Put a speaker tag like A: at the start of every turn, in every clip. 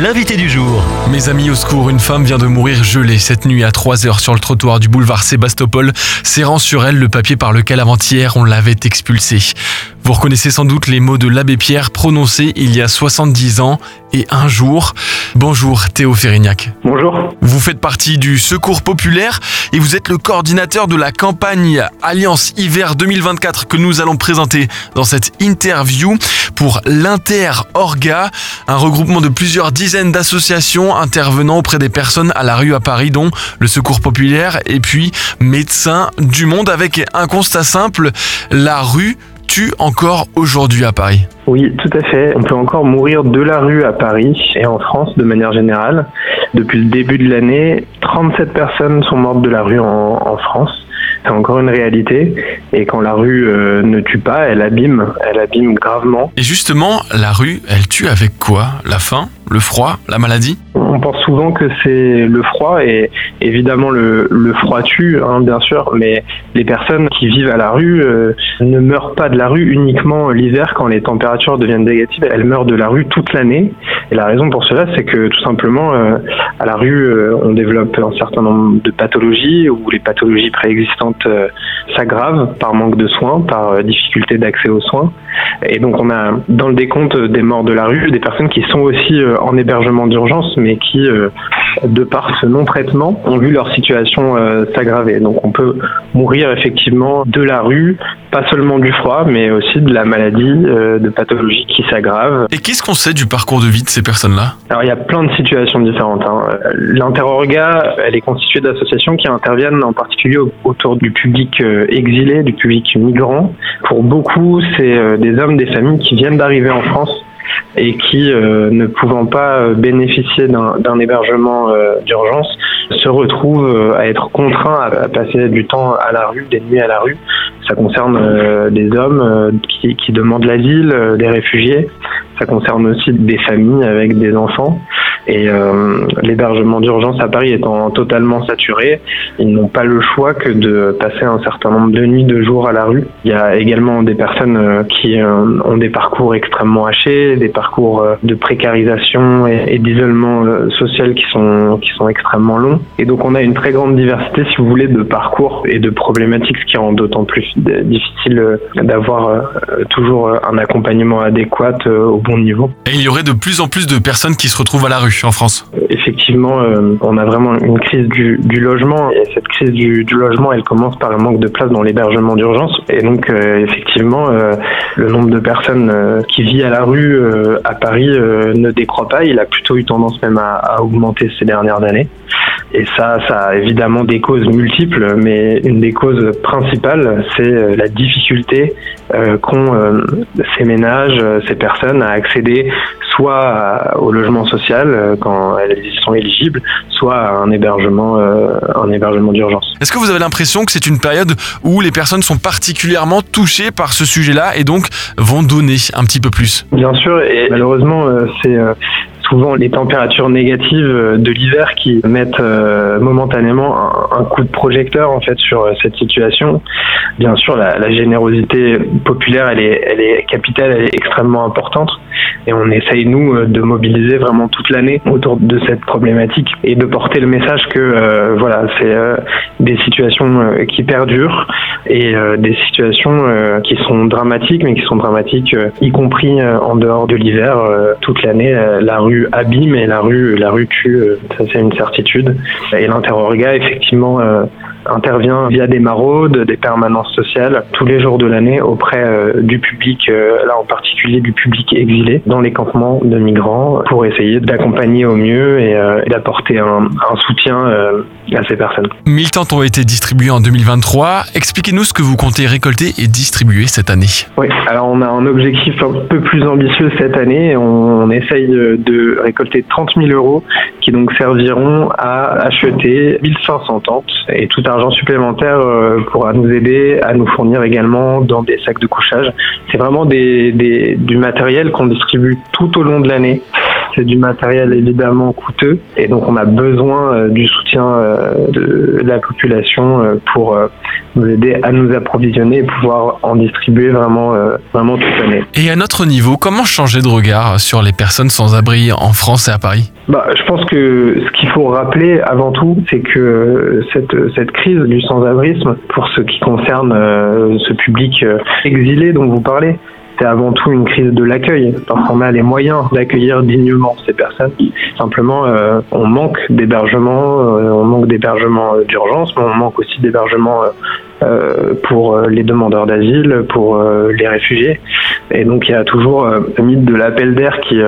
A: l'invité du jour.
B: Mes amis, au secours, une femme vient de mourir gelée cette nuit à 3h sur le trottoir du boulevard Sébastopol, serrant sur elle le papier par lequel avant-hier on l'avait expulsée. Vous reconnaissez sans doute les mots de l'abbé Pierre prononcés il y a 70 ans et un jour. Bonjour Théo Férignac.
C: Bonjour.
B: Vous faites partie du Secours Populaire et vous êtes le coordinateur de la campagne Alliance Hiver 2024 que nous allons présenter dans cette interview pour l'Inter-Orga, un regroupement de plusieurs dizaines d'associations intervenant auprès des personnes à la rue à Paris, dont le Secours Populaire et puis Médecins du Monde avec un constat simple, la rue encore aujourd'hui à Paris?
C: Oui, tout à fait. On peut encore mourir de la rue à Paris et en France de manière générale. Depuis le début de l'année, 37 personnes sont mortes de la rue en France. C'est encore une réalité. Et quand la rue euh, ne tue pas, elle abîme. Elle abîme gravement.
B: Et justement, la rue, elle tue avec quoi? La faim? Le froid? La maladie?
C: On pense souvent que c'est le froid et évidemment le, le froid tue, hein, bien sûr, mais les personnes qui vivent à la rue euh, ne meurent pas de la rue uniquement l'hiver quand les températures deviennent négatives, elles meurent de la rue toute l'année. Et la raison pour cela, c'est que tout simplement euh, à la rue, on développe un certain nombre de pathologies où les pathologies préexistantes s'aggravent par manque de soins, par difficulté d'accès aux soins. Et donc on a dans le décompte des morts de la rue des personnes qui sont aussi en hébergement d'urgence, mais qui, euh, de par ce non-traitement, ont vu leur situation euh, s'aggraver. Donc on peut mourir effectivement de la rue, pas seulement du froid, mais aussi de la maladie, euh, de pathologies qui s'aggravent.
B: Et qu'est-ce qu'on sait du parcours de vie de ces personnes-là?
C: Alors il y a plein de situations différentes. Hein. L'Interorga, elle est constituée d'associations qui interviennent en particulier autour du public exilé, du public migrant. Pour beaucoup, c'est des hommes, des familles qui viennent d'arriver en France et qui, euh, ne pouvant pas euh, bénéficier d'un hébergement euh, d'urgence, se retrouvent à être contraints à, passer du temps à la rue, des nuits à la rue. Ça concerne des hommes qui demandent l'asile, des réfugiés. Ça concerne aussi des familles avec des enfants. Et euh, l'hébergement d'urgence à Paris étant totalement saturé, ils n'ont pas le choix que de passer un certain nombre de nuits, de jours à la rue. Il y a également des personnes euh, qui euh, ont des parcours extrêmement hachés, des parcours de précarisation et, d'isolement social qui sont, qui sont extrêmement longs. Et donc on a une très grande diversité, si vous voulez, de parcours et de problématiques, ce qui rend d'autant plus difficile d'avoir toujours un accompagnement adéquat au bon niveau.
B: Et il y aurait de plus en plus de personnes qui se retrouvent à la rue en France.
C: Effectivement, euh, on a vraiment une crise du, logement. Et cette crise du, logement, elle commence par un manque de place dans l'hébergement d'urgence. Et donc euh, effectivement, euh, le nombre de personnes qui vivent à la rue à Paris ne décroît pas, il a plutôt eu tendance même à, à augmenter ces dernières années. Et ça, ça a évidemment des causes multiples, mais une des causes principales, c'est la difficulté qu'ont ces ménages, ces personnes à accéder soit au logement social euh, quand elles y sont éligibles, soit à un hébergement, euh, un hébergement d'urgence.
B: Est-ce que vous avez l'impression que c'est une période où les personnes sont particulièrement touchées par ce sujet-là et donc vont donner un petit peu plus?
C: Bien sûr, et malheureusement, euh, c'est souvent les températures négatives de l'hiver qui mettent momentanément un, coup de projecteur en fait sur cette situation. Bien sûr, la, générosité populaire, elle est, elle est capitale, elle est extrêmement importante et on essaye nous euh, de mobiliser vraiment toute l'année autour de cette problématique et de porter le message que euh, voilà c'est euh, des situations qui perdurent et des situations qui sont dramatiques mais qui sont dramatiques y compris en dehors de l'hiver toute l'année la rue abîme et la rue la rue tue ça c'est une certitude. Et l'interorga effectivement intervient via des maraudes, des permanences sociales tous les jours de l'année auprès euh, du public, euh, là en particulier du public exilé dans les campements de migrants pour essayer d'accompagner au mieux et, euh, d'apporter un, soutien à ces personnes.
B: 1000 tentes ont été distribuées en 2023. Expliquez-nous ce que vous comptez récolter et distribuer cette année.
C: Oui, alors on a un objectif un peu plus ambitieux cette année. On, essaye de récolter 30 000 euros qui donc serviront à acheter 1500 tentes et tout argent supplémentaire euh, pourra nous aider à nous fournir également dans des sacs de couchage. C'est vraiment du matériel qu'on distribue tout au long de l'année. C'est du matériel évidemment coûteux et donc on a besoin du soutien de la population pour nous aider à nous approvisionner et pouvoir en distribuer vraiment, vraiment toute l'année.
B: Et à notre niveau, comment changer de regard sur les personnes sans abri en France et à Paris?
C: Bah, Je pense que ce qu'il faut rappeler avant tout, c'est que cette, cette crise du sans-abrisme, pour ce qui concerne ce public exilé dont vous parlez, c'est avant tout une crise de l'accueil, parce qu'on a les moyens d'accueillir dignement ces personnes. Simplement, euh, on manque d'hébergement, euh, on manque d'hébergement d'urgence, mais on manque aussi d'hébergement euh, pour les demandeurs d'asile, pour les réfugiés. Et donc il y a toujours le mythe de l'appel d'air qui,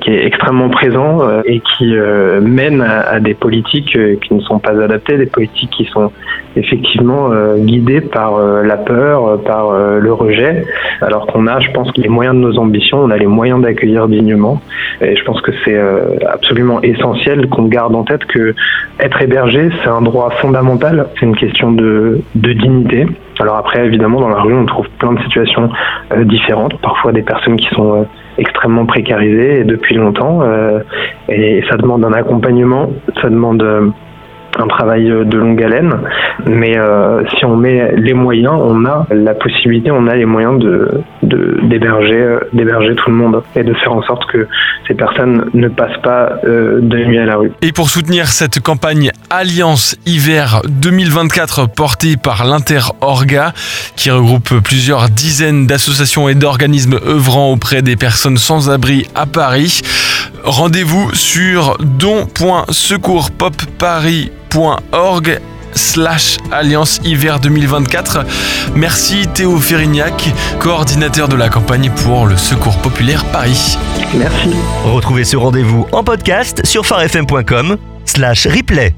C: qui est extrêmement présent et qui mène à, des politiques qui ne sont pas adaptées, des politiques qui sont effectivement guidées par la peur, par le rejet, alors qu'on a, je pense, les moyens de nos ambitions, on a les moyens d'accueillir dignement. Et je pense que c'est euh, absolument essentiel qu'on garde en tête que être hébergé, c'est un droit fondamental, c'est une question de, dignité. Alors après, évidemment, dans la rue, on trouve plein de situations euh, différentes, parfois des personnes qui sont euh, extrêmement précarisées depuis longtemps, et ça demande un accompagnement, ça demande un travail de longue haleine, mais euh, si on met les moyens, on a la possibilité, on a les moyens de d'héberger euh, d'héberger tout le monde et de faire en sorte que ces personnes ne passent pas euh, de nuit à la rue.
B: Et pour soutenir cette campagne Alliance Hiver 2024 portée par l'Inter-Orga, qui regroupe plusieurs dizaines d'associations et d'organismes œuvrant auprès des personnes sans abri à Paris, rendez-vous sur don.secourspopparis.org slash Alliance Hiver 2024. Merci Théo Ferrignac, coordinateur de la campagne pour le Secours Populaire Paris.
C: Merci.
A: Retrouvez ce rendez-vous en podcast sur farfm.com slash replay.